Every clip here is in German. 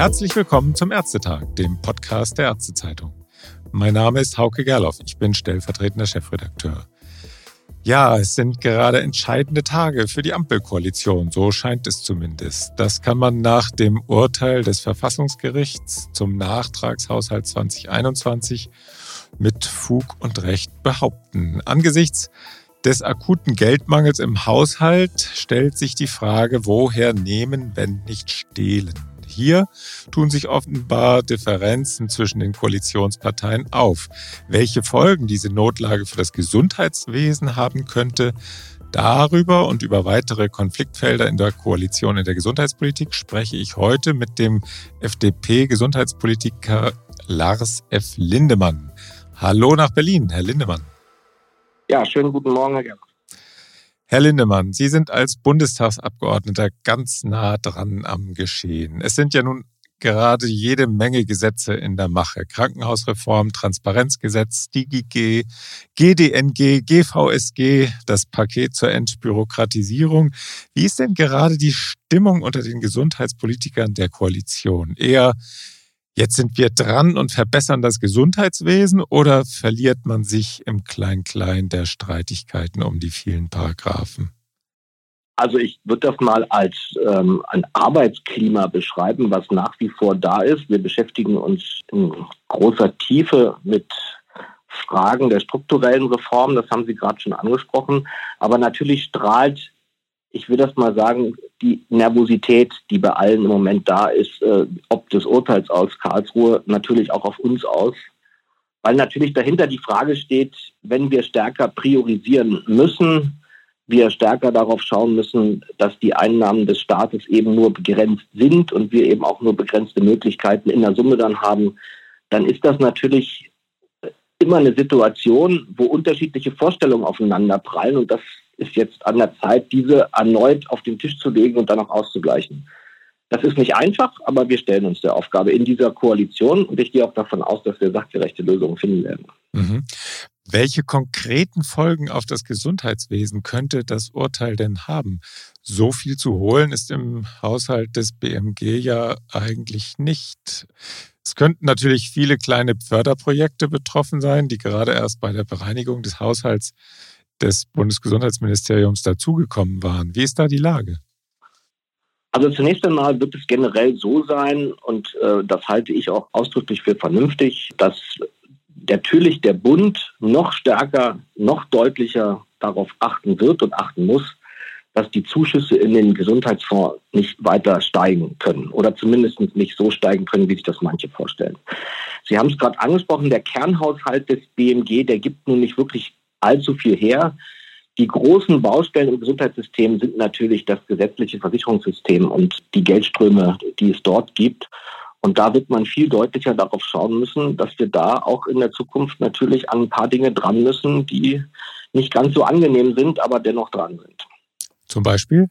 Herzlich willkommen zum Ärztetag, dem Podcast der Ärztezeitung. Mein Name ist Hauke Gerloff, ich bin stellvertretender Chefredakteur. Ja, es sind gerade entscheidende Tage für die Ampelkoalition, so scheint es zumindest. Das kann man nach dem Urteil des Verfassungsgerichts zum Nachtragshaushalt 2021 mit Fug und Recht behaupten. Angesichts des akuten Geldmangels im Haushalt stellt sich die Frage, woher nehmen, wenn nicht stehlen. Hier tun sich offenbar Differenzen zwischen den Koalitionsparteien auf. Welche Folgen diese Notlage für das Gesundheitswesen haben könnte, Darüber und über weitere Konfliktfelder in der Koalition in der Gesundheitspolitik spreche ich heute mit dem FDP-Gesundheitspolitiker Lars F. Lindemann. Hallo nach Berlin, Herr Lindemann. Ja, schönen guten Morgen, Herr Gerber. Herr Lindemann, Sie sind als Bundestagsabgeordneter ganz nah dran am Geschehen. Es sind ja nun gerade jede Menge Gesetze in der Mache. Krankenhausreform, Transparenzgesetz, DigiG, GDNG, GVSG, das Paket zur Entbürokratisierung. Wie ist denn gerade die Stimmung unter den Gesundheitspolitikern der Koalition? Eher jetzt sind wir dran und verbessern das Gesundheitswesen oder verliert man sich im Klein-Klein der Streitigkeiten um die vielen Paragraphen? Also ich würde das mal als ähm, ein Arbeitsklima beschreiben, was nach wie vor da ist. Wir beschäftigen uns in großer Tiefe mit Fragen der strukturellen Reform, das haben Sie gerade schon angesprochen. Aber natürlich strahlt ich will das mal sagen, die Nervosität, die bei allen im Moment da ist, äh, ob des Urteils aus Karlsruhe, natürlich auch auf uns aus. Weil natürlich dahinter die Frage steht, wenn wir stärker priorisieren müssen, wir stärker darauf schauen müssen, dass die Einnahmen des Staates eben nur begrenzt sind und wir eben auch nur begrenzte Möglichkeiten in der Summe dann haben, dann ist das natürlich immer eine Situation, wo unterschiedliche Vorstellungen aufeinander prallen und das ist jetzt an der Zeit, diese erneut auf den Tisch zu legen und dann auch auszugleichen. Das ist nicht einfach, aber wir stellen uns der Aufgabe in dieser Koalition und ich gehe auch davon aus, dass wir sachgerechte Lösungen finden werden. Mhm. Welche konkreten Folgen auf das Gesundheitswesen könnte das Urteil denn haben? So viel zu holen ist im Haushalt des BMG ja eigentlich nicht. Es könnten natürlich viele kleine Förderprojekte betroffen sein, die gerade erst bei der Bereinigung des Haushalts des Bundesgesundheitsministeriums dazugekommen waren. Wie ist da die Lage? Also zunächst einmal wird es generell so sein, und äh, das halte ich auch ausdrücklich für vernünftig, dass natürlich der Bund noch stärker, noch deutlicher darauf achten wird und achten muss, dass die Zuschüsse in den Gesundheitsfonds nicht weiter steigen können oder zumindest nicht so steigen können, wie sich das manche vorstellen. Sie haben es gerade angesprochen, der Kernhaushalt des BMG, der gibt nun nicht wirklich allzu viel her. Die großen Baustellen im Gesundheitssystem sind natürlich das gesetzliche Versicherungssystem und die Geldströme, die es dort gibt. Und da wird man viel deutlicher darauf schauen müssen, dass wir da auch in der Zukunft natürlich an ein paar Dinge dran müssen, die nicht ganz so angenehm sind, aber dennoch dran sind. Zum Beispiel?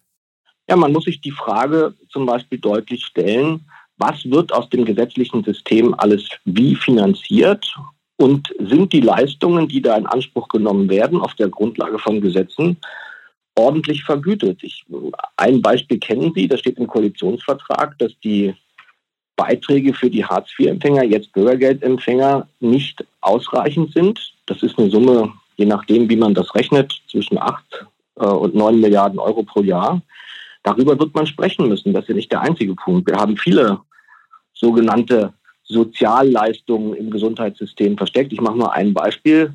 Ja, man muss sich die Frage zum Beispiel deutlich stellen, was wird aus dem gesetzlichen System alles wie finanziert und sind die Leistungen, die da in Anspruch genommen werden, auf der Grundlage von Gesetzen, ordentlich vergütet? Ich, ein Beispiel kennen Sie, das steht im Koalitionsvertrag, dass die Beiträge für die Hartz-IV-Empfänger, jetzt Bürgergeldempfänger, nicht ausreichend sind. Das ist eine Summe, je nachdem, wie man das rechnet, zwischen 8 äh, und 9 Milliarden Euro pro Jahr. Darüber wird man sprechen müssen. Das ist ja nicht der einzige Punkt. Wir haben viele sogenannte Sozialleistungen im Gesundheitssystem versteckt. Ich mache mal ein Beispiel.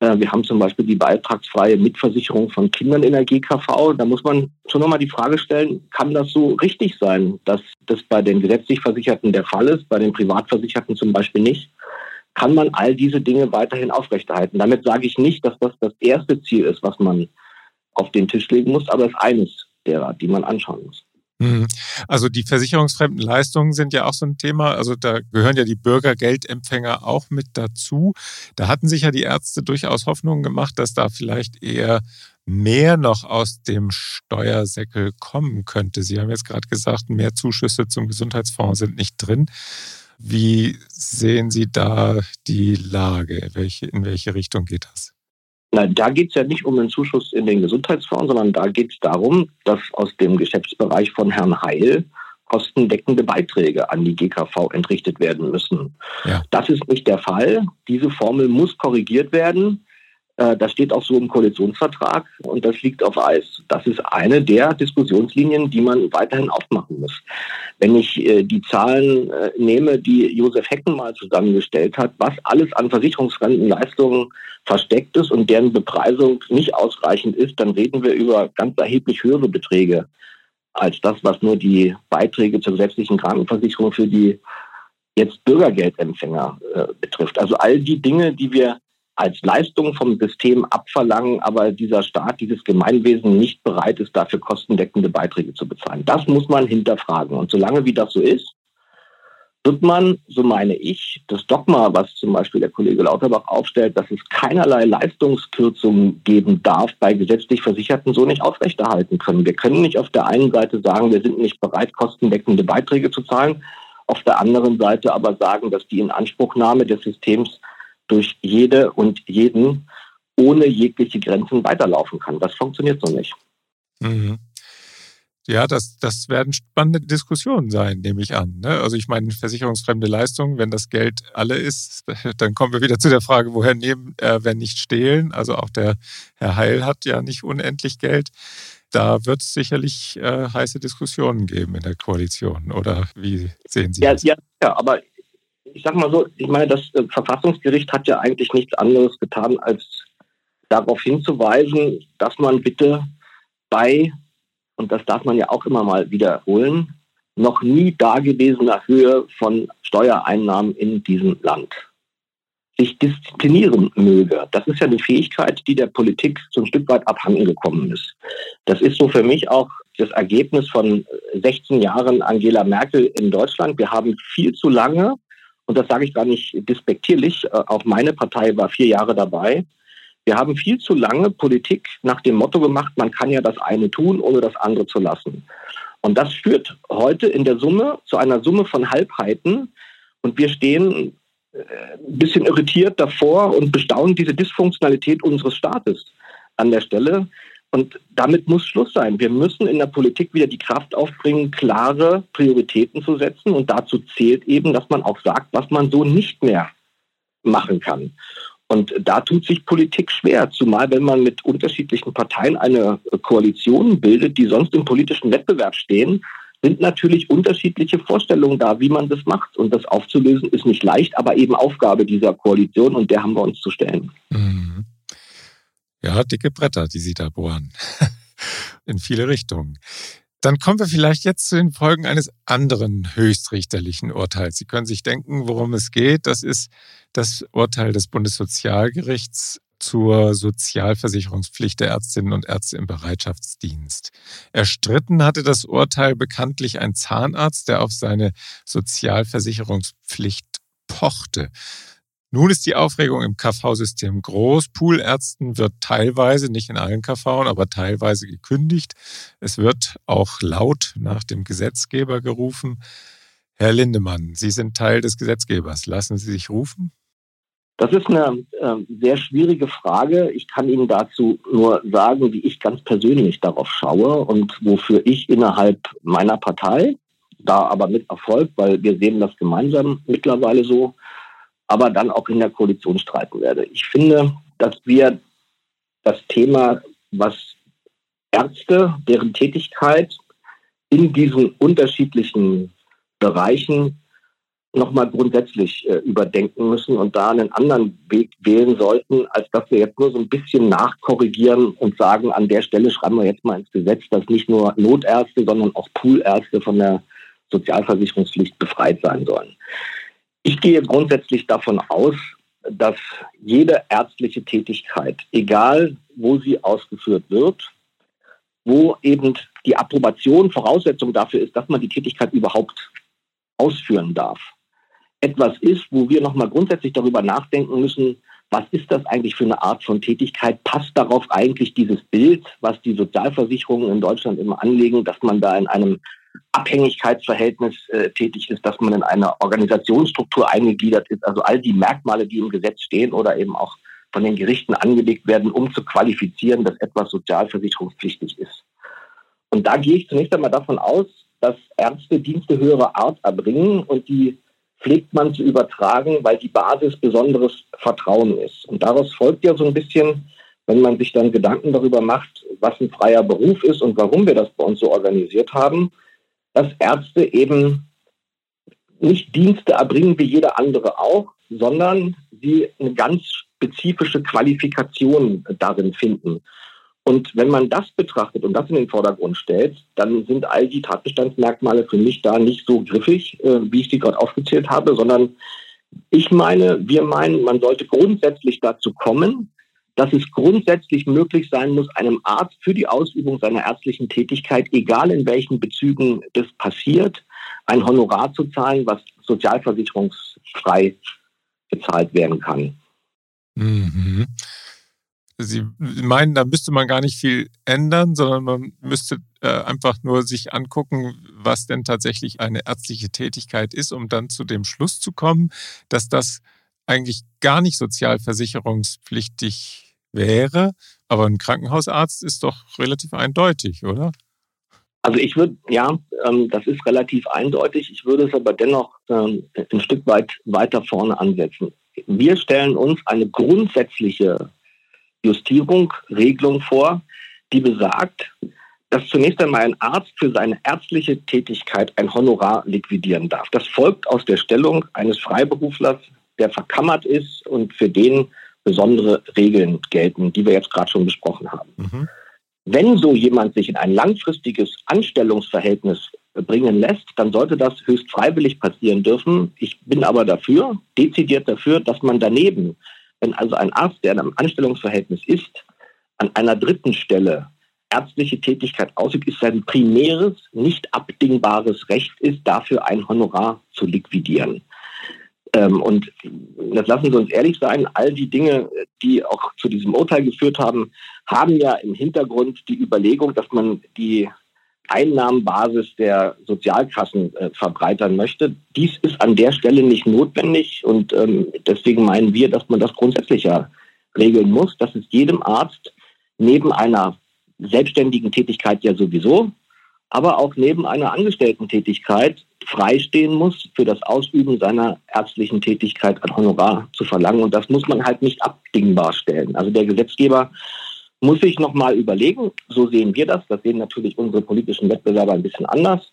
Äh, wir haben zum Beispiel die beitragsfreie Mitversicherung von Kindern in der GKV. Da muss man schon nochmal die Frage stellen, kann das so richtig sein, dass das bei den gesetzlich Versicherten der Fall ist, bei den Privatversicherten zum Beispiel nicht? Kann man all diese Dinge weiterhin aufrechterhalten? Damit sage ich nicht, dass das das erste Ziel ist, was man auf den Tisch legen muss, aber es ist eines derer, die man anschauen muss. Mhm. Also die versicherungsfremden Leistungen sind ja auch so ein Thema. Also da gehören ja die Bürgergeldempfänger auch mit dazu. Da hatten sich ja die Ärzte durchaus Hoffnungen gemacht, dass da vielleicht eher mehr noch aus dem Steuersäckel kommen könnte. Sie haben jetzt gerade gesagt, mehr Zuschüsse zum Gesundheitsfonds sind nicht drin. Wie sehen Sie da die Lage? In welche, in welche Richtung geht das? Na, da geht es ja nicht um den Zuschuss in den Gesundheitsfonds, sondern da geht es darum, dass aus dem Geschäftsbereich von Herrn Heil kostendeckende Beiträge an die GKV entrichtet werden müssen. Ja. Das ist nicht der Fall. Diese Formel muss korrigiert werden. Äh, das steht auch so im Koalitionsvertrag und das liegt auf Eis. Das ist eine der Diskussionslinien, die man weiterhin aufmachen muss. Wenn ich äh, die Zahlen äh, nehme, die Josef Hecken mal zusammengestellt hat, was alles an versicherungsfremden Leistungen versteckt ist und deren Bepreisung nicht ausreichend ist, dann reden wir über ganz erheblich höhere Beträge als das, was nur die Beiträge zur gesetzlichen Krankenversicherung für die jetzt Bürgergeldempfänger äh, betrifft. Also all die Dinge, die wir als Leistung vom System abverlangen, aber dieser Staat, dieses Gemeinwesen nicht bereit ist, dafür kostendeckende Beiträge zu bezahlen. Das muss man hinterfragen. Und solange wie das so ist, wird man, so meine ich, das Dogma, was zum Beispiel der Kollege Lauterbach aufstellt, dass es keinerlei Leistungskürzungen geben darf bei gesetzlich Versicherten, so nicht aufrechterhalten können. Wir können nicht auf der einen Seite sagen, wir sind nicht bereit, kostendeckende Beiträge zu zahlen, auf der anderen Seite aber sagen, dass die Inanspruchnahme des Systems durch jede und jeden ohne jegliche Grenzen weiterlaufen kann. Das funktioniert so nicht. Mhm. Ja, das, das werden spannende Diskussionen sein, nehme ich an. Ne? Also ich meine, versicherungsfremde Leistungen, wenn das Geld alle ist, dann kommen wir wieder zu der Frage, woher nehmen, äh, wenn nicht stehlen. Also auch der Herr Heil hat ja nicht unendlich Geld. Da wird es sicherlich äh, heiße Diskussionen geben in der Koalition. Oder wie sehen Sie ja, das? Ja, ja, aber ich sage mal so, ich meine, das äh, Verfassungsgericht hat ja eigentlich nichts anderes getan, als darauf hinzuweisen, dass man bitte bei und das darf man ja auch immer mal wiederholen, noch nie dagewesener Höhe von Steuereinnahmen in diesem Land sich disziplinieren möge. Das ist ja eine Fähigkeit, die der Politik so ein Stück weit abhanden gekommen ist. Das ist so für mich auch das Ergebnis von 16 Jahren Angela Merkel in Deutschland. Wir haben viel zu lange, und das sage ich gar nicht despektierlich, äh, auch meine Partei war vier Jahre dabei, wir haben viel zu lange Politik nach dem Motto gemacht, man kann ja das eine tun, ohne das andere zu lassen. Und das führt heute in der Summe zu einer Summe von Halbheiten. Und wir stehen äh, ein bisschen irritiert davor und bestaunen diese Dysfunktionalität unseres Staates an der Stelle. Und damit muss Schluss sein. Wir müssen in der Politik wieder die Kraft aufbringen, klare Prioritäten zu setzen. Und dazu zählt eben, dass man auch sagt, was man so nicht mehr machen kann. Und da tut sich Politik schwer, zumal wenn man mit unterschiedlichen Parteien eine Koalition bildet, die sonst im politischen Wettbewerb stehen, sind natürlich unterschiedliche Vorstellungen da, wie man das macht. Und das aufzulösen ist nicht leicht, aber eben Aufgabe dieser Koalition und der haben wir uns zu stellen. Mhm. Ja, dicke Bretter, die Sie da bohren. In viele Richtungen. Dann kommen wir vielleicht jetzt zu den Folgen eines anderen höchstrichterlichen Urteils. Sie können sich denken, worum es geht. Das ist das Urteil des Bundessozialgerichts zur Sozialversicherungspflicht der Ärztinnen und Ärzte im Bereitschaftsdienst. Erstritten hatte das Urteil bekanntlich ein Zahnarzt, der auf seine Sozialversicherungspflicht pochte. Nun ist die Aufregung im KV-System groß. Poolärzten wird teilweise, nicht in allen KV, aber teilweise gekündigt. Es wird auch laut nach dem Gesetzgeber gerufen. Herr Lindemann, Sie sind Teil des Gesetzgebers. Lassen Sie sich rufen? Das ist eine äh, sehr schwierige Frage. Ich kann Ihnen dazu nur sagen, wie ich ganz persönlich darauf schaue und wofür ich innerhalb meiner Partei, da aber mit Erfolg, weil wir sehen das gemeinsam mittlerweile so, aber dann auch in der Koalition streiten werde. Ich finde, dass wir das Thema, was Ärzte, deren Tätigkeit in diesen unterschiedlichen Bereichen nochmal grundsätzlich äh, überdenken müssen und da einen anderen Weg wählen sollten, als dass wir jetzt nur so ein bisschen nachkorrigieren und sagen, an der Stelle schreiben wir jetzt mal ins Gesetz, dass nicht nur Notärzte, sondern auch Poolärzte von der Sozialversicherungspflicht befreit sein sollen. Ich gehe grundsätzlich davon aus, dass jede ärztliche Tätigkeit, egal wo sie ausgeführt wird, wo eben die Approbation Voraussetzung dafür ist, dass man die Tätigkeit überhaupt ausführen darf, etwas ist, wo wir nochmal grundsätzlich darüber nachdenken müssen, was ist das eigentlich für eine Art von Tätigkeit? Passt darauf eigentlich dieses Bild, was die Sozialversicherungen in Deutschland immer anlegen, dass man da in einem Abhängigkeitsverhältnis äh, tätig ist, dass man in einer Organisationsstruktur eingegliedert ist, also all die Merkmale, die im Gesetz stehen oder eben auch von den Gerichten angelegt werden, um zu qualifizieren, dass etwas sozialversicherungspflichtig ist. Und da gehe ich zunächst einmal davon aus, dass Ärzte Dienste höherer Art erbringen und die pflegt man zu übertragen, weil die Basis besonderes Vertrauen ist. Und daraus folgt ja so ein bisschen, wenn man sich dann Gedanken darüber macht, was ein freier Beruf ist und warum wir das bei uns so organisiert haben, dass Ärzte eben nicht Dienste erbringen wie jeder andere auch, sondern sie eine ganz spezifische Qualifikation darin finden. Und wenn man das betrachtet und das in den Vordergrund stellt, dann sind all die Tatbestandsmerkmale für mich da nicht so griffig, äh, wie ich sie gerade aufgezählt habe, sondern ich meine, wir meinen, man sollte grundsätzlich dazu kommen, dass es grundsätzlich möglich sein muss, einem Arzt für die Ausübung seiner ärztlichen Tätigkeit, egal in welchen Bezügen das passiert, ein Honorar zu zahlen, was sozialversicherungsfrei bezahlt werden kann. Mhm. Sie meinen, da müsste man gar nicht viel ändern, sondern man müsste äh, einfach nur sich angucken, was denn tatsächlich eine ärztliche Tätigkeit ist, um dann zu dem Schluss zu kommen, dass das eigentlich gar nicht sozialversicherungspflichtig wäre. Aber ein Krankenhausarzt ist doch relativ eindeutig, oder? Also ich würde, ja, ähm, das ist relativ eindeutig. Ich würde es aber dennoch ähm, ein Stück weit weiter vorne ansetzen. Wir stellen uns eine grundsätzliche Justierung, Regelung vor, die besagt, dass zunächst einmal ein Arzt für seine ärztliche Tätigkeit ein Honorar liquidieren darf. Das folgt aus der Stellung eines Freiberuflers, der verkammert ist und für den besondere Regeln gelten, die wir jetzt gerade schon besprochen haben. Mhm. Wenn so jemand sich in ein langfristiges Anstellungsverhältnis bringen lässt, dann sollte das höchst freiwillig passieren dürfen. Ich bin aber dafür, dezidiert dafür, dass man daneben wenn also ein Arzt, der in einem Anstellungsverhältnis ist, an einer dritten Stelle ärztliche Tätigkeit ausübt, ist sein primäres, nicht abdingbares Recht ist, dafür ein Honorar zu liquidieren. Ähm, und das lassen Sie uns ehrlich sein, all die Dinge, die auch zu diesem Urteil geführt haben, haben ja im Hintergrund die Überlegung, dass man die Einnahmenbasis der Sozialkassen äh, verbreitern möchte. Dies ist an der Stelle nicht notwendig und ähm, deswegen meinen wir, dass man das grundsätzlich ja regeln muss, dass es jedem Arzt neben einer selbstständigen Tätigkeit ja sowieso, aber auch neben einer Angestellten-Tätigkeit freistehen muss, für das Ausüben seiner ärztlichen Tätigkeit ein Honorar zu verlangen. Und das muss man halt nicht abdingbar stellen. Also der Gesetzgeber muss ich nochmal überlegen. So sehen wir das. Das sehen natürlich unsere politischen Wettbewerber ein bisschen anders.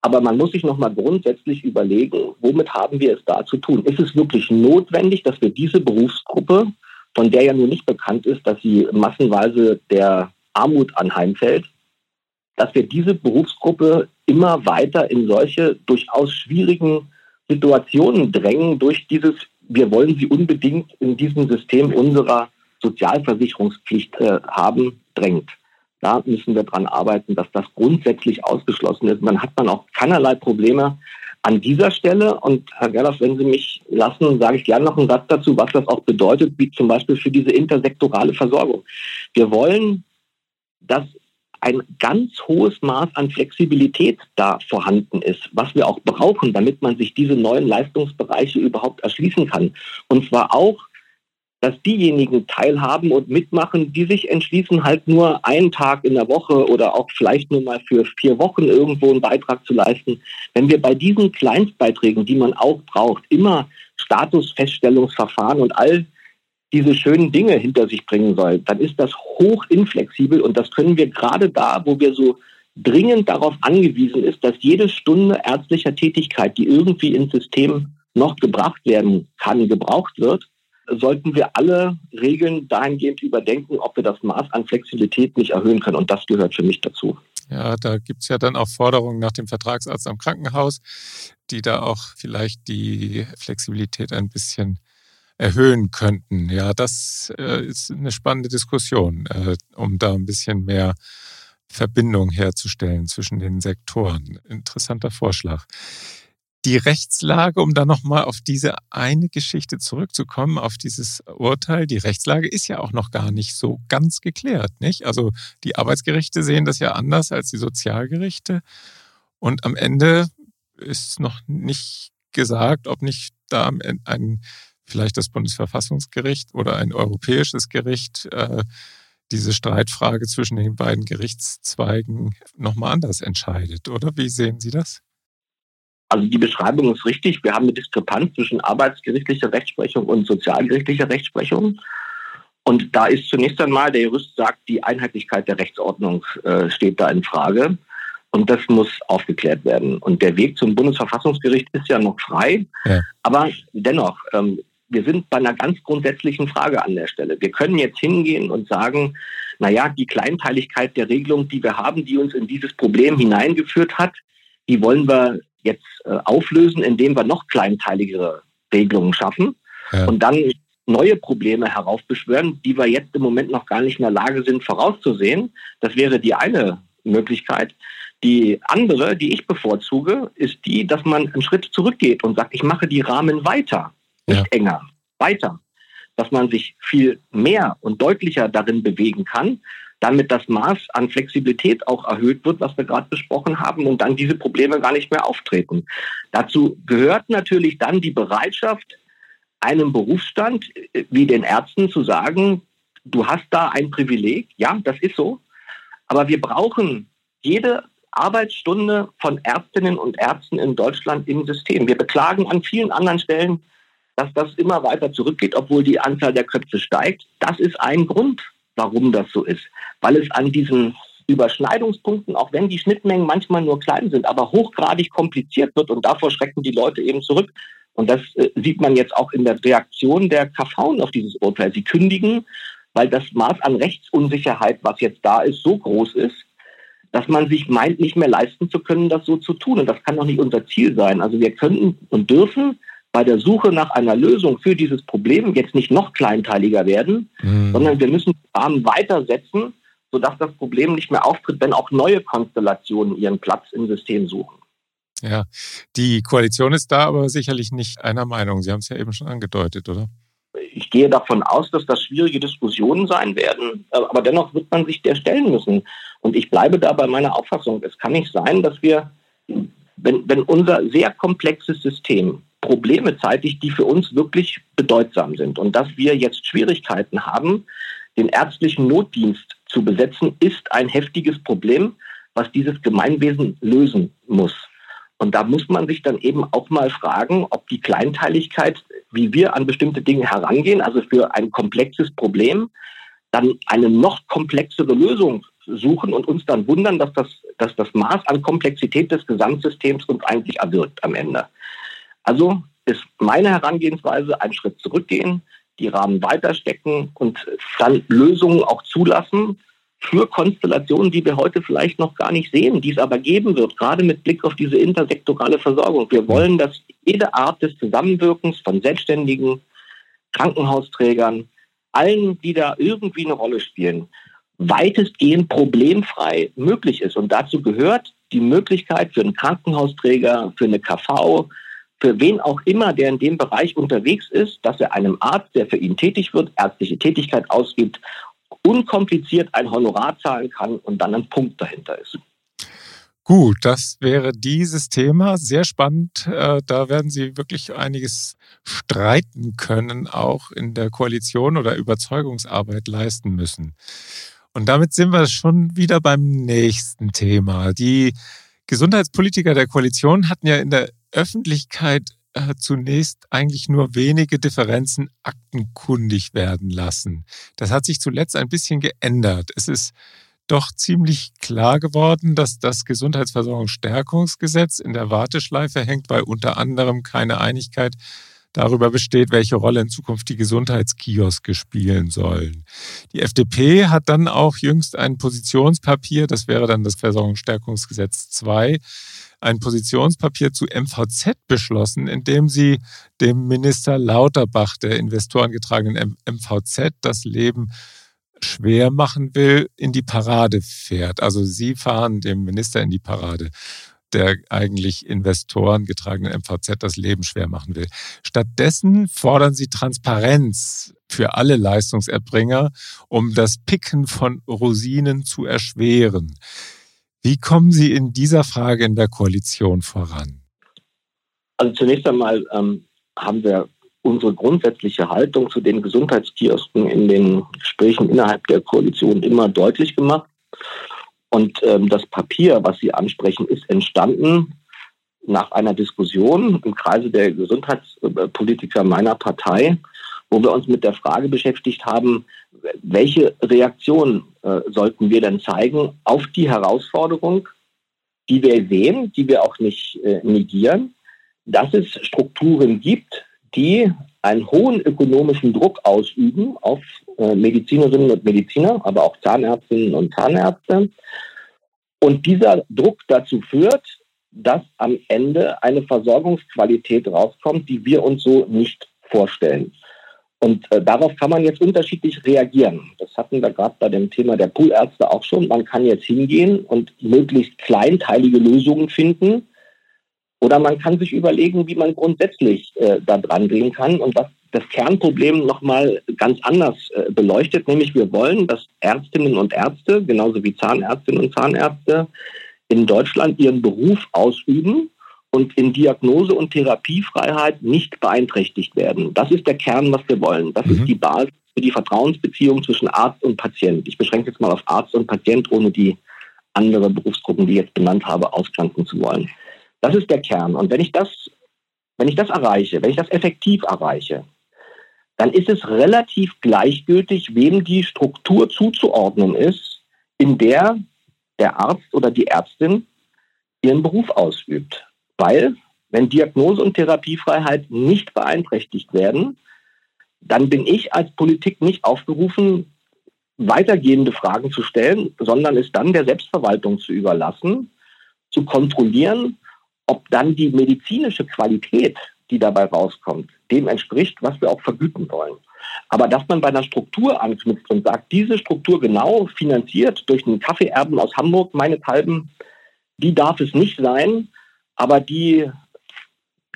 Aber man muss sich nochmal grundsätzlich überlegen, womit haben wir es da zu tun? Ist es wirklich notwendig, dass wir diese Berufsgruppe, von der ja nur nicht bekannt ist, dass sie massenweise der Armut anheimfällt, dass wir diese Berufsgruppe immer weiter in solche durchaus schwierigen Situationen drängen durch dieses, wir wollen sie unbedingt in diesem System unserer Sozialversicherungspflicht äh, haben, drängt. Da müssen wir dran arbeiten, dass das grundsätzlich ausgeschlossen ist. Man hat dann auch keinerlei Probleme an dieser Stelle. Und Herr Gerloff, wenn Sie mich lassen, sage ich gerne noch einen Satz dazu, was das auch bedeutet, wie zum Beispiel für diese intersektorale Versorgung. Wir wollen, dass ein ganz hohes Maß an Flexibilität da vorhanden ist, was wir auch brauchen, damit man sich diese neuen Leistungsbereiche überhaupt erschließen kann. Und zwar auch dass diejenigen teilhaben und mitmachen, die sich entschließen, halt nur einen Tag in der Woche oder auch vielleicht nur mal für vier Wochen irgendwo einen Beitrag zu leisten. Wenn wir bei diesen Kleinstbeiträgen, die man auch braucht, immer Statusfeststellungsverfahren und all diese schönen Dinge hinter sich bringen soll, dann ist das hoch inflexibel und das können wir gerade da, wo wir so dringend darauf angewiesen ist, dass jede Stunde ärztlicher Tätigkeit, die irgendwie ins System noch gebracht werden kann, gebraucht wird, sollten wir alle Regeln dahingehend überdenken, ob wir das Maß an Flexibilität nicht erhöhen können. Und das gehört für mich dazu. Ja, da gibt es ja dann auch Forderungen nach dem Vertragsarzt am Krankenhaus, die da auch vielleicht die Flexibilität ein bisschen erhöhen könnten. Ja, das äh, ist eine spannende Diskussion, äh, um da ein bisschen mehr Verbindung herzustellen zwischen den Sektoren. Interessanter Vorschlag die Rechtslage, um da nochmal auf diese eine Geschichte zurückzukommen, auf dieses Urteil, die Rechtslage ist ja auch noch gar nicht so ganz geklärt, nicht? Also die Arbeitsgerichte sehen das ja anders als die Sozialgerichte. Und am Ende ist noch nicht gesagt, ob nicht da ein vielleicht das Bundesverfassungsgericht oder ein europäisches Gericht äh, diese Streitfrage zwischen den beiden Gerichtszweigen nochmal anders entscheidet, oder? Wie sehen Sie das? Also die Beschreibung ist richtig. Wir haben eine Diskrepanz zwischen arbeitsgerichtlicher Rechtsprechung und sozialgerichtlicher Rechtsprechung. Und da ist zunächst einmal, der Jurist sagt, die Einheitlichkeit der Rechtsordnung äh, steht da in Frage. Und das muss aufgeklärt werden. Und der Weg zum Bundesverfassungsgericht ist ja noch frei. Ja. Aber dennoch, ähm, wir sind bei einer ganz grundsätzlichen Frage an der Stelle. Wir können jetzt hingehen und sagen, naja, die Kleinteiligkeit der Regelung, die wir haben, die uns in dieses Problem hineingeführt hat, die wollen wir jetzt äh, auflösen, indem wir noch kleinteiligere Regelungen schaffen ja. und dann neue Probleme heraufbeschwören, die wir jetzt im Moment noch gar nicht in der Lage sind vorauszusehen. Das wäre die eine Möglichkeit. Die andere, die ich bevorzuge, ist die, dass man einen Schritt zurückgeht und sagt, ich mache die Rahmen weiter nicht ja. enger, weiter. Dass man sich viel mehr und deutlicher darin bewegen kann, damit das Maß an Flexibilität auch erhöht wird, was wir gerade besprochen haben, und dann diese Probleme gar nicht mehr auftreten. Dazu gehört natürlich dann die Bereitschaft, einem Berufsstand äh, wie den Ärzten zu sagen, du hast da ein Privileg, ja, das ist so, aber wir brauchen jede Arbeitsstunde von Ärztinnen und Ärzten in Deutschland im System. Wir beklagen an vielen anderen Stellen dass das immer weiter zurückgeht, obwohl die Anzahl der Köpfe steigt. Das ist ein Grund, warum das so ist. Weil es an diesen Überschneidungspunkten, auch wenn die Schnittmengen manchmal nur klein sind, aber hochgradig kompliziert wird und davor schrecken die Leute eben zurück. Und das äh, sieht man jetzt auch in der Reaktion der KV auf dieses Urteil. Sie kündigen, weil das Maß an Rechtsunsicherheit, was jetzt da ist, so groß ist, dass man sich meint, nicht mehr leisten zu können, das so zu tun. Und das kann doch nicht unser Ziel sein. Also wir können und dürfen bei der Suche nach einer Lösung für dieses Problem jetzt nicht noch kleinteiliger werden, mhm. sondern wir müssen den Rahmen weitersetzen, sodass das Problem nicht mehr auftritt, wenn auch neue Konstellationen ihren Platz im System suchen. Ja, die Koalition ist da aber sicherlich nicht einer Meinung. Sie haben es ja eben schon angedeutet, oder? Ich gehe davon aus, dass das schwierige Diskussionen sein werden, aber dennoch wird man sich der stellen müssen. Und ich bleibe da bei meiner Auffassung. Es kann nicht sein, dass wir, wenn, wenn unser sehr komplexes System Probleme zeitigt, die für uns wirklich bedeutsam sind. Und dass wir jetzt Schwierigkeiten haben, den ärztlichen Notdienst zu besetzen, ist ein heftiges Problem, was dieses Gemeinwesen lösen muss. Und da muss man sich dann eben auch mal fragen, ob die Kleinteiligkeit, wie wir an bestimmte Dinge herangehen, also für ein komplexes Problem, dann eine noch komplexere Lösung suchen und uns dann wundern, dass das, dass das Maß an Komplexität des Gesamtsystems uns eigentlich erwirkt am Ende. Also ist meine Herangehensweise ein Schritt zurückgehen, die Rahmen weiterstecken und dann Lösungen auch zulassen für Konstellationen, die wir heute vielleicht noch gar nicht sehen, die es aber geben wird, gerade mit Blick auf diese intersektorale Versorgung. Wir wollen, dass jede Art des Zusammenwirkens von Selbstständigen, Krankenhausträgern, allen, die da irgendwie eine Rolle spielen, weitestgehend problemfrei möglich ist. Und dazu gehört die Möglichkeit für einen Krankenhausträger, für eine KV, für wen auch immer, der in dem Bereich unterwegs ist, dass er einem Arzt, der für ihn tätig wird, ärztliche Tätigkeit ausgibt, unkompliziert ein Honorar zahlen kann und dann ein Punkt dahinter ist. Gut, das wäre dieses Thema. Sehr spannend. Äh, da werden Sie wirklich einiges streiten können, auch in der Koalition oder Überzeugungsarbeit leisten müssen. Und damit sind wir schon wieder beim nächsten Thema. Die Gesundheitspolitiker der Koalition hatten ja in der Öffentlichkeit äh, zunächst eigentlich nur wenige Differenzen aktenkundig werden lassen. Das hat sich zuletzt ein bisschen geändert. Es ist doch ziemlich klar geworden, dass das Gesundheitsversorgungsstärkungsgesetz in der Warteschleife hängt, weil unter anderem keine Einigkeit darüber besteht, welche Rolle in Zukunft die Gesundheitskioske spielen sollen. Die FDP hat dann auch jüngst ein Positionspapier, das wäre dann das Versorgungsstärkungsgesetz 2, ein Positionspapier zu MVZ beschlossen, in dem sie dem Minister Lauterbach der investorengetragenen MVZ das Leben schwer machen will, in die Parade fährt. Also sie fahren dem Minister in die Parade der eigentlich Investoren getragenen MVZ das Leben schwer machen will. Stattdessen fordern sie Transparenz für alle Leistungserbringer, um das Picken von Rosinen zu erschweren. Wie kommen Sie in dieser Frage in der Koalition voran? Also zunächst einmal ähm, haben wir unsere grundsätzliche Haltung zu den Gesundheitskiosken in den Gesprächen innerhalb der Koalition immer deutlich gemacht. Und ähm, das Papier, was Sie ansprechen, ist entstanden nach einer Diskussion im Kreise der Gesundheitspolitiker meiner Partei, wo wir uns mit der Frage beschäftigt haben, welche Reaktion äh, sollten wir denn zeigen auf die Herausforderung, die wir sehen, die wir auch nicht äh, negieren, dass es Strukturen gibt, die einen hohen ökonomischen Druck ausüben auf äh, Medizinerinnen und Mediziner, aber auch Zahnärztinnen und Zahnärzte. Und dieser Druck dazu führt, dass am Ende eine Versorgungsqualität rauskommt, die wir uns so nicht vorstellen. Und äh, darauf kann man jetzt unterschiedlich reagieren. Das hatten wir gerade bei dem Thema der Poolärzte auch schon. Man kann jetzt hingehen und möglichst kleinteilige Lösungen finden. Oder man kann sich überlegen, wie man grundsätzlich äh, da dran gehen kann und was das Kernproblem nochmal ganz anders äh, beleuchtet. Nämlich wir wollen, dass Ärztinnen und Ärzte, genauso wie Zahnärztinnen und Zahnärzte, in Deutschland ihren Beruf ausüben und in Diagnose- und Therapiefreiheit nicht beeinträchtigt werden. Das ist der Kern, was wir wollen. Das mhm. ist die Basis für die Vertrauensbeziehung zwischen Arzt und Patient. Ich beschränke jetzt mal auf Arzt und Patient, ohne die anderen Berufsgruppen, die ich jetzt benannt habe, ausgrenzen zu wollen. Das ist der Kern. Und wenn ich das, wenn ich das erreiche, wenn ich das effektiv erreiche, dann ist es relativ gleichgültig, wem die Struktur zuzuordnen ist, in der der Arzt oder die Ärztin ihren Beruf ausübt. Weil, wenn Diagnose und Therapiefreiheit nicht beeinträchtigt werden, dann bin ich als Politik nicht aufgerufen, weitergehende Fragen zu stellen, sondern es dann der Selbstverwaltung zu überlassen, zu kontrollieren, ob dann die medizinische Qualität, die dabei rauskommt, dem entspricht, was wir auch vergüten wollen. Aber dass man bei einer Struktur anknüpft und sagt, diese Struktur genau finanziert durch einen Kaffeeerben aus Hamburg, meinethalben, die darf es nicht sein, aber die,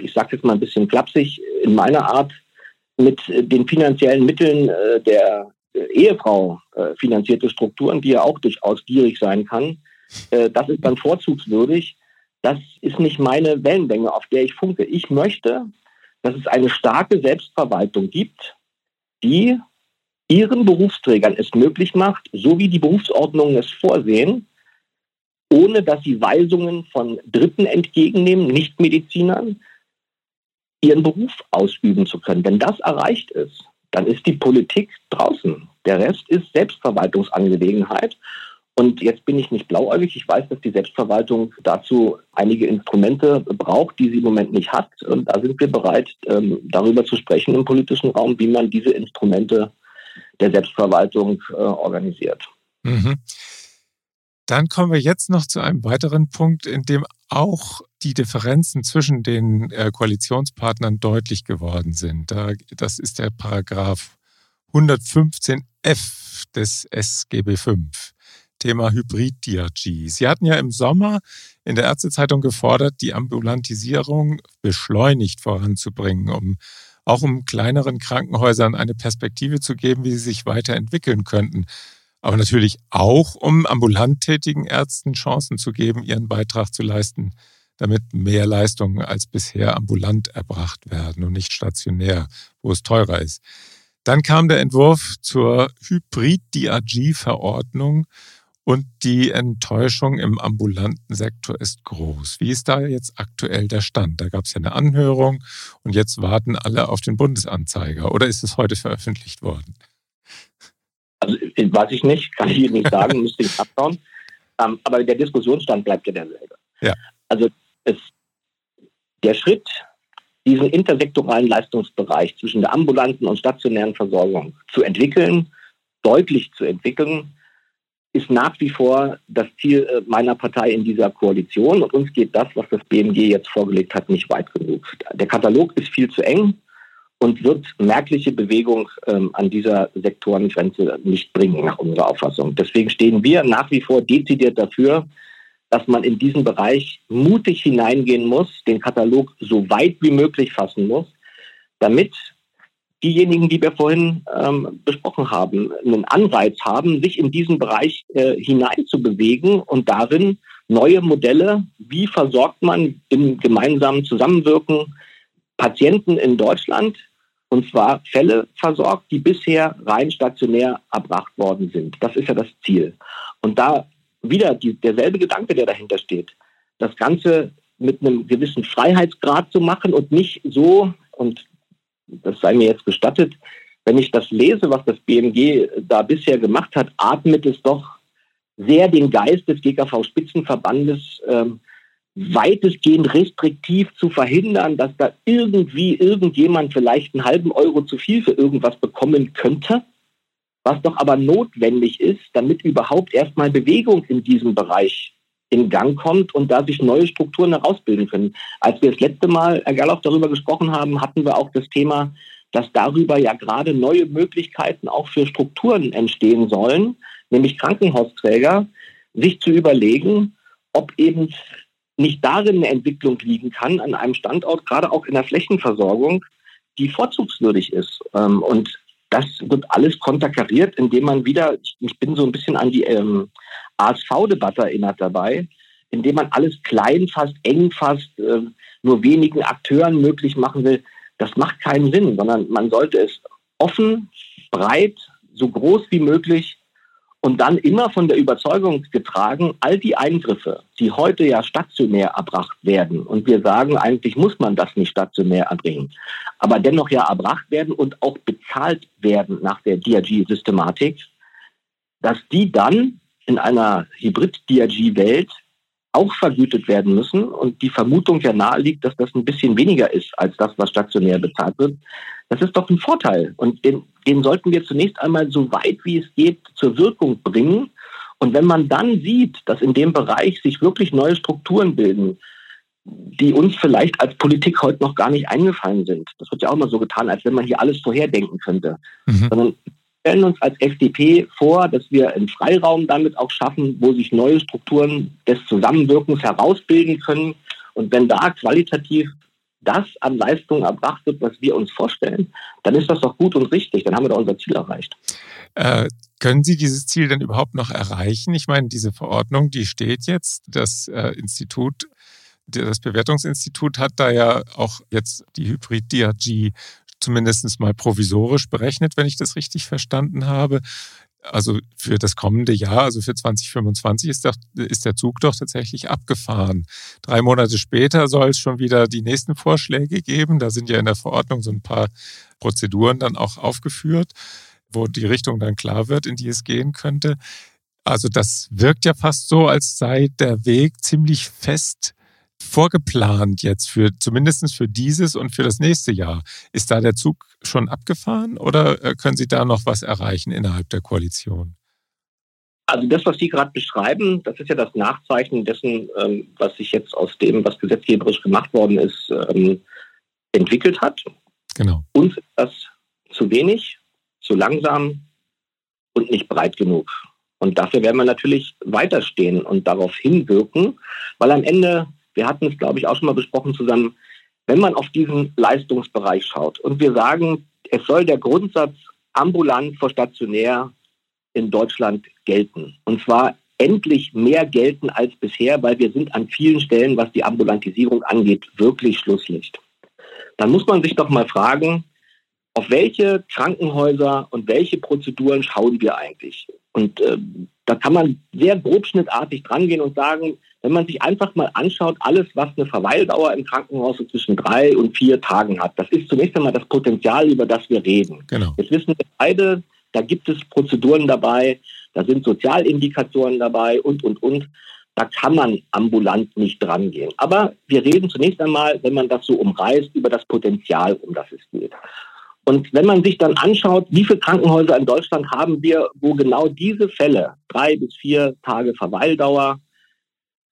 ich sage jetzt mal ein bisschen klapsig, in meiner Art, mit den finanziellen Mitteln äh, der Ehefrau äh, finanzierte Strukturen, die ja auch durchaus gierig sein kann, äh, das ist dann vorzugswürdig. Das ist nicht meine Wellenlänge, auf der ich funke. Ich möchte, dass es eine starke Selbstverwaltung gibt, die ihren Berufsträgern es möglich macht, so wie die Berufsordnungen es vorsehen, ohne dass sie Weisungen von Dritten entgegennehmen, Nichtmedizinern, ihren Beruf ausüben zu können. Wenn das erreicht ist, dann ist die Politik draußen. Der Rest ist Selbstverwaltungsangelegenheit. Und jetzt bin ich nicht blauäugig. Ich weiß, dass die Selbstverwaltung dazu einige Instrumente braucht, die sie im Moment nicht hat. Und da sind wir bereit, ähm, darüber zu sprechen im politischen Raum, wie man diese Instrumente der Selbstverwaltung äh, organisiert. Mhm. Dann kommen wir jetzt noch zu einem weiteren Punkt, in dem auch die Differenzen zwischen den äh, Koalitionspartnern deutlich geworden sind. das ist der Paragraph 115f des SGB V. Thema Hybriddiagie. Sie hatten ja im Sommer in der Ärztezeitung gefordert, die Ambulantisierung beschleunigt voranzubringen, um auch um kleineren Krankenhäusern eine Perspektive zu geben, wie sie sich weiterentwickeln könnten. Aber natürlich auch, um ambulant tätigen Ärzten Chancen zu geben, ihren Beitrag zu leisten, damit mehr Leistungen als bisher ambulant erbracht werden und nicht stationär, wo es teurer ist. Dann kam der Entwurf zur Hybrid-DRG-Verordnung und die Enttäuschung im ambulanten Sektor ist groß. Wie ist da jetzt aktuell der Stand? Da gab es ja eine Anhörung und jetzt warten alle auf den Bundesanzeiger. Oder ist es heute veröffentlicht worden? Also weiß ich nicht, kann ich Ihnen nicht sagen, müsste ich abschauen. Ähm, aber der Diskussionsstand bleibt ja derselbe. Ja. Also es, der Schritt, diesen intersektoralen Leistungsbereich zwischen der ambulanten und stationären Versorgung zu entwickeln, deutlich zu entwickeln, ist nach wie vor das Ziel äh, meiner Partei in dieser Koalition. Und uns geht das, was das BMG jetzt vorgelegt hat, nicht weit genug. Der Katalog ist viel zu eng und wird merkliche Bewegung ähm, an dieser Sektorengrenze nicht bringen, nach unserer Auffassung. Deswegen stehen wir nach wie vor dezidiert dafür, dass man in diesen Bereich mutig hineingehen muss, den Katalog so weit wie möglich fassen muss, damit diejenigen, die wir vorhin ähm, besprochen haben, einen Anreiz haben, sich in diesen Bereich äh, hineinzubewegen und darin neue Modelle, wie versorgt man im gemeinsamen Zusammenwirken Patienten in Deutschland Und zwar Fälle versorgt, die bisher rein stationär erbracht worden sind. Das ist ja das Ziel. Und da wieder die, derselbe Gedanke, der dahinter steht. Das Ganze mit einem gewissen Freiheitsgrad zu machen und nicht so, und das sei mir jetzt gestattet, wenn ich das lese, was das BMG da bisher gemacht hat, atmet es doch sehr den Geist des GKV-Spitzenverbandes ähm, weitestgehend restriktiv zu verhindern, dass da irgendwie irgendjemand vielleicht einen halben Euro zu viel für irgendwas bekommen könnte, was doch aber notwendig ist, damit überhaupt erstmal Bewegung in diesem Bereich in Gang kommt und da sich neue Strukturen herausbilden können. Als wir das letzte Mal, Herr Gerloff, darüber gesprochen haben, hatten wir auch das Thema, dass darüber ja gerade neue Möglichkeiten auch für Strukturen entstehen sollen, nämlich Krankenhausträger, sich zu überlegen, ob eben nicht darin eine Entwicklung liegen kann, an einem Standort, gerade auch in der Flächenversorgung, die vorzugswürdig ist. Ähm, und das wird alles konterkariert, indem man wieder, ich bin so ein bisschen an die ähm, ASV-Debatte erinnert dabei, indem man alles klein fasst, eng fasst, äh, nur wenigen Akteuren möglich machen will. Das macht keinen Sinn, sondern man sollte es offen, breit, so groß wie möglich und dann immer von der Überzeugung getragen, all die Eingriffe, die heute ja stationär erbracht werden, und wir sagen, eigentlich muss man das nicht stationär erbringen, aber dennoch ja erbracht werden und auch bezahlt werden nach der DRG-Systematik, dass die dann in einer Hybrid-DRG-Welt auch vergütet werden müssen und die Vermutung ja nahe liegt, dass das ein bisschen weniger ist als das, was stationär bezahlt wird. Das ist doch ein Vorteil und den, den sollten wir zunächst einmal so weit wie es geht zur Wirkung bringen. Und wenn man dann sieht, dass in dem Bereich sich wirklich neue Strukturen bilden, die uns vielleicht als Politik heute noch gar nicht eingefallen sind. Das wird ja auch immer so getan, als wenn man hier alles vorherdenken könnte. Mhm. Sondern stellen uns als FDP vor, dass wir einen Freiraum damit auch schaffen, wo sich neue Strukturen des Zusammenwirkens herausbilden können. Und wenn da qualitativ das an Leistung erbracht wird, was wir uns vorstellen, dann ist das doch gut und richtig. Dann haben wir doch unser Ziel erreicht. Äh, können Sie dieses Ziel denn überhaupt noch erreichen? Ich meine, diese Verordnung, die steht jetzt. Das äh, Institut, das Bewertungsinstitut hat da ja auch jetzt die Hybrid-DRG zumindest mal provisorisch berechnet, wenn ich das richtig verstanden habe. Also für das kommende Jahr, also für 2025, ist, doch, ist der Zug doch tatsächlich abgefahren. Drei Monate später soll es schon wieder die nächsten Vorschläge geben. Da sind ja in der Verordnung so ein paar Prozeduren dann auch aufgeführt, wo die Richtung dann klar wird, in die es gehen könnte. Also das wirkt ja fast so, als sei der Weg ziemlich fest vorgeplant jetzt für zumindest für dieses und für das nächste Jahr? Ist da der Zug schon abgefahren oder äh, können Sie da noch was erreichen innerhalb der Koalition? Also das, was Sie gerade beschreiben, das ist ja das Nachzeichen dessen, ähm, was sich jetzt aus dem, was gesetzgeberisch gemacht worden ist, ähm, entwickelt hat. Genau. Uns ist das zu wenig, zu langsam und nicht breit genug. Und dafür werden wir natürlich weiterstehen und darauf hinwirken, weil am Ende wir hatten es, glaube ich, auch schon mal besprochen zusammen, wenn man auf diesen Leistungsbereich schaut und wir sagen, es soll der Grundsatz ambulant vor stationär in Deutschland gelten. Und zwar endlich mehr gelten als bisher, weil wir sind an vielen Stellen, was die Ambulantisierung angeht, wirklich Schlusslicht. Dann muss man sich doch mal fragen, auf welche Krankenhäuser und welche Prozeduren schauen wir eigentlich? Und äh, da kann man sehr grobschnittartig drangehen und sagen, wenn man sich einfach mal anschaut, alles, was eine Verweildauer im Krankenhaus so zwischen drei und vier Tagen hat, das ist zunächst einmal das Potenzial, über das wir reden. Genau. Jetzt wissen wir beide, da gibt es Prozeduren dabei, da sind Sozialindikatoren dabei und, und, und. Da kann man ambulant nicht drangehen. Aber wir reden zunächst einmal, wenn man das so umreißt, über das Potenzial, um das es geht. Und wenn man sich dann anschaut, wie viele Krankenhäuser in Deutschland haben wir, wo genau diese Fälle, drei bis vier Tage Verweildauer,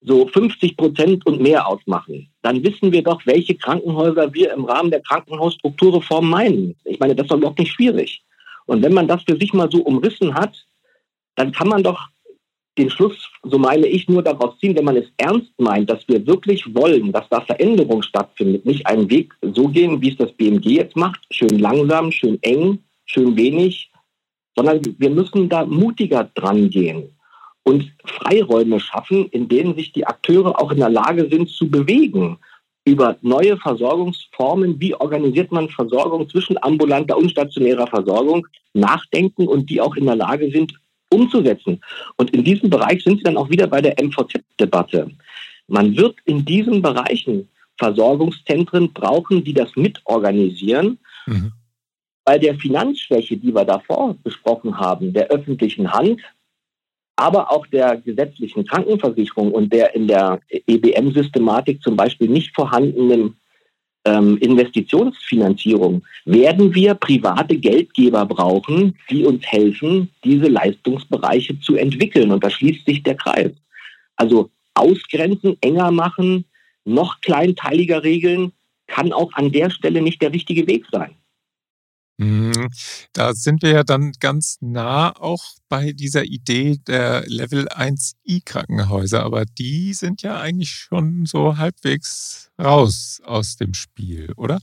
so 50 Prozent und mehr ausmachen, dann wissen wir doch, welche Krankenhäuser wir im Rahmen der Krankenhausstrukturreform meinen. Ich meine, das ist doch überhaupt nicht schwierig. Und wenn man das für sich mal so umrissen hat, dann kann man doch den Schluss, so meine ich, nur daraus ziehen, wenn man es ernst meint, dass wir wirklich wollen, dass da Veränderung stattfindet, nicht einen Weg so gehen, wie es das BMG jetzt macht, schön langsam, schön eng, schön wenig, sondern wir müssen da mutiger dran gehen und Freiräume schaffen, in denen sich die Akteure auch in der Lage sind zu bewegen, über neue Versorgungsformen, wie organisiert man Versorgung zwischen ambulanter und stationärer Versorgung, nachdenken und die auch in der Lage sind, umzusetzen. Und in diesem Bereich sind Sie dann auch wieder bei der MVZ-Debatte. Man wird in diesen Bereichen Versorgungszentren brauchen, die das mitorganisieren. Mhm. Bei der Finanzschwäche, die wir davor besprochen haben, der öffentlichen Hand, aber auch der gesetzlichen Krankenversicherung und der in der EBM-Systematik zum Beispiel nicht vorhandenen ähm, Investitionsfinanzierung werden wir private Geldgeber brauchen, die uns helfen, diese Leistungsbereiche zu entwickeln. Und da schließt sich der Kreis. Also ausgrenzen, enger machen, noch kleinteiliger regeln, kann auch an der Stelle nicht der richtige Weg sein. Mhm. Da sind wir ja dann ganz nah auch bei dieser Idee der Level 1i Krankenhäuser, aber die sind ja eigentlich schon so halbwegs raus aus dem Spiel, oder?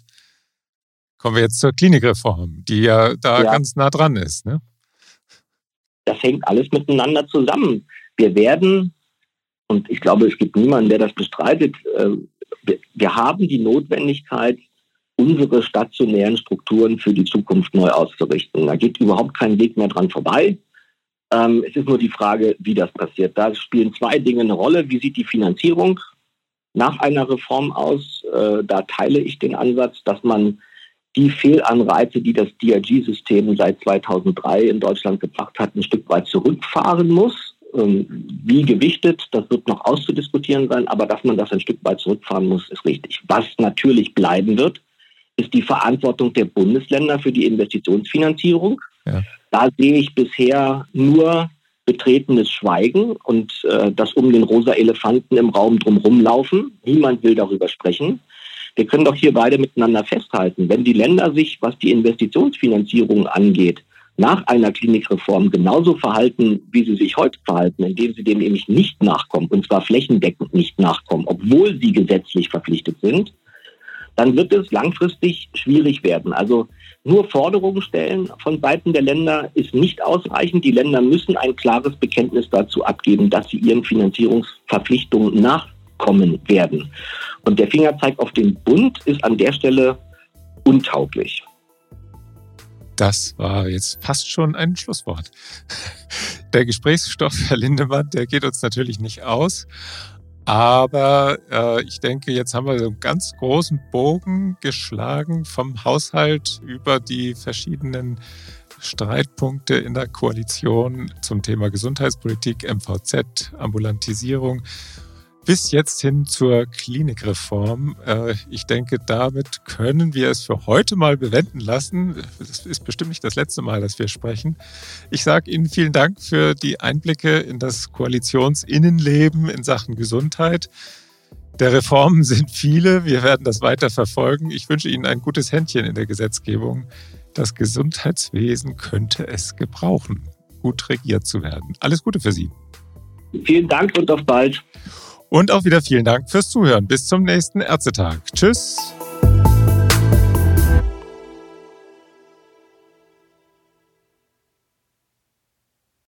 Kommen wir jetzt zur Klinikreform, die ja da ja. ganz nah dran ist. Ne? Das hängt alles miteinander zusammen. Wir werden, und ich glaube, es gibt niemanden, der das bestreitet, äh, wir haben die Notwendigkeit, unsere stationären Strukturen für die Zukunft neu auszurichten. Da geht überhaupt kein Weg mehr dran vorbei. Ähm, es ist nur die Frage, wie das passiert. Da spielen zwei Dinge eine Rolle. Wie sieht die Finanzierung nach einer Reform aus? Äh, da teile ich den Ansatz, dass man die Fehlanreize, die das DRG-System seit 2003 in Deutschland gebracht hat, ein Stück weit zurückfahren muss. Ähm, wie gewichtet, das wird noch auszudiskutieren sein, aber dass man das ein Stück weit zurückfahren muss, ist richtig. Was natürlich bleiben wird, ist die Verantwortung der Bundesländer für die Investitionsfinanzierung. Ja. Da sehe ich bisher nur betretenes Schweigen und äh, das um den rosa Elefanten im Raum drumherum laufen. Niemand will darüber sprechen. Wir können doch hier beide miteinander festhalten, wenn die Länder sich, was die Investitionsfinanzierung angeht, nach einer Klinikreform genauso verhalten, wie sie sich heute verhalten, indem sie dem nämlich nicht nachkommen, und zwar flächendeckend nicht nachkommen, obwohl sie gesetzlich verpflichtet sind, dann wird es langfristig schwierig werden. Also nur Forderungen stellen von Seiten der Länder ist nicht ausreichend. Die Länder müssen ein klares Bekenntnis dazu abgeben, dass sie ihren Finanzierungsverpflichtungen nachkommen werden. Und der Fingerzeig auf den Bund ist an der Stelle untauglich. Das war jetzt fast schon ein Schlusswort. Der Gesprächsstoff, Herr Lindemann, der geht uns natürlich nicht aus. Aber äh, ich denke, jetzt haben wir so einen ganz großen Bogen geschlagen vom Haushalt über die verschiedenen Streitpunkte in der Koalition zum Thema Gesundheitspolitik, MVZ, Ambulantisierung bis jetzt hin zur Klinikreform. Äh, ich denke, damit können wir es für heute mal bewenden lassen. Das ist bestimmt nicht das letzte Mal, dass wir sprechen. Ich sage Ihnen vielen Dank für die Einblicke in das Koalitionsinnenleben in Sachen Gesundheit. Der Reformen sind viele. Wir werden das weiter verfolgen. Ich wünsche Ihnen ein gutes Händchen in der Gesetzgebung. Das Gesundheitswesen könnte es gebrauchen, gut regiert zu werden. Alles Gute für Sie. Vielen Dank und auf bald. Und auch wieder vielen Dank fürs Zuhören. Bis zum nächsten Ärztetag. Tschüss.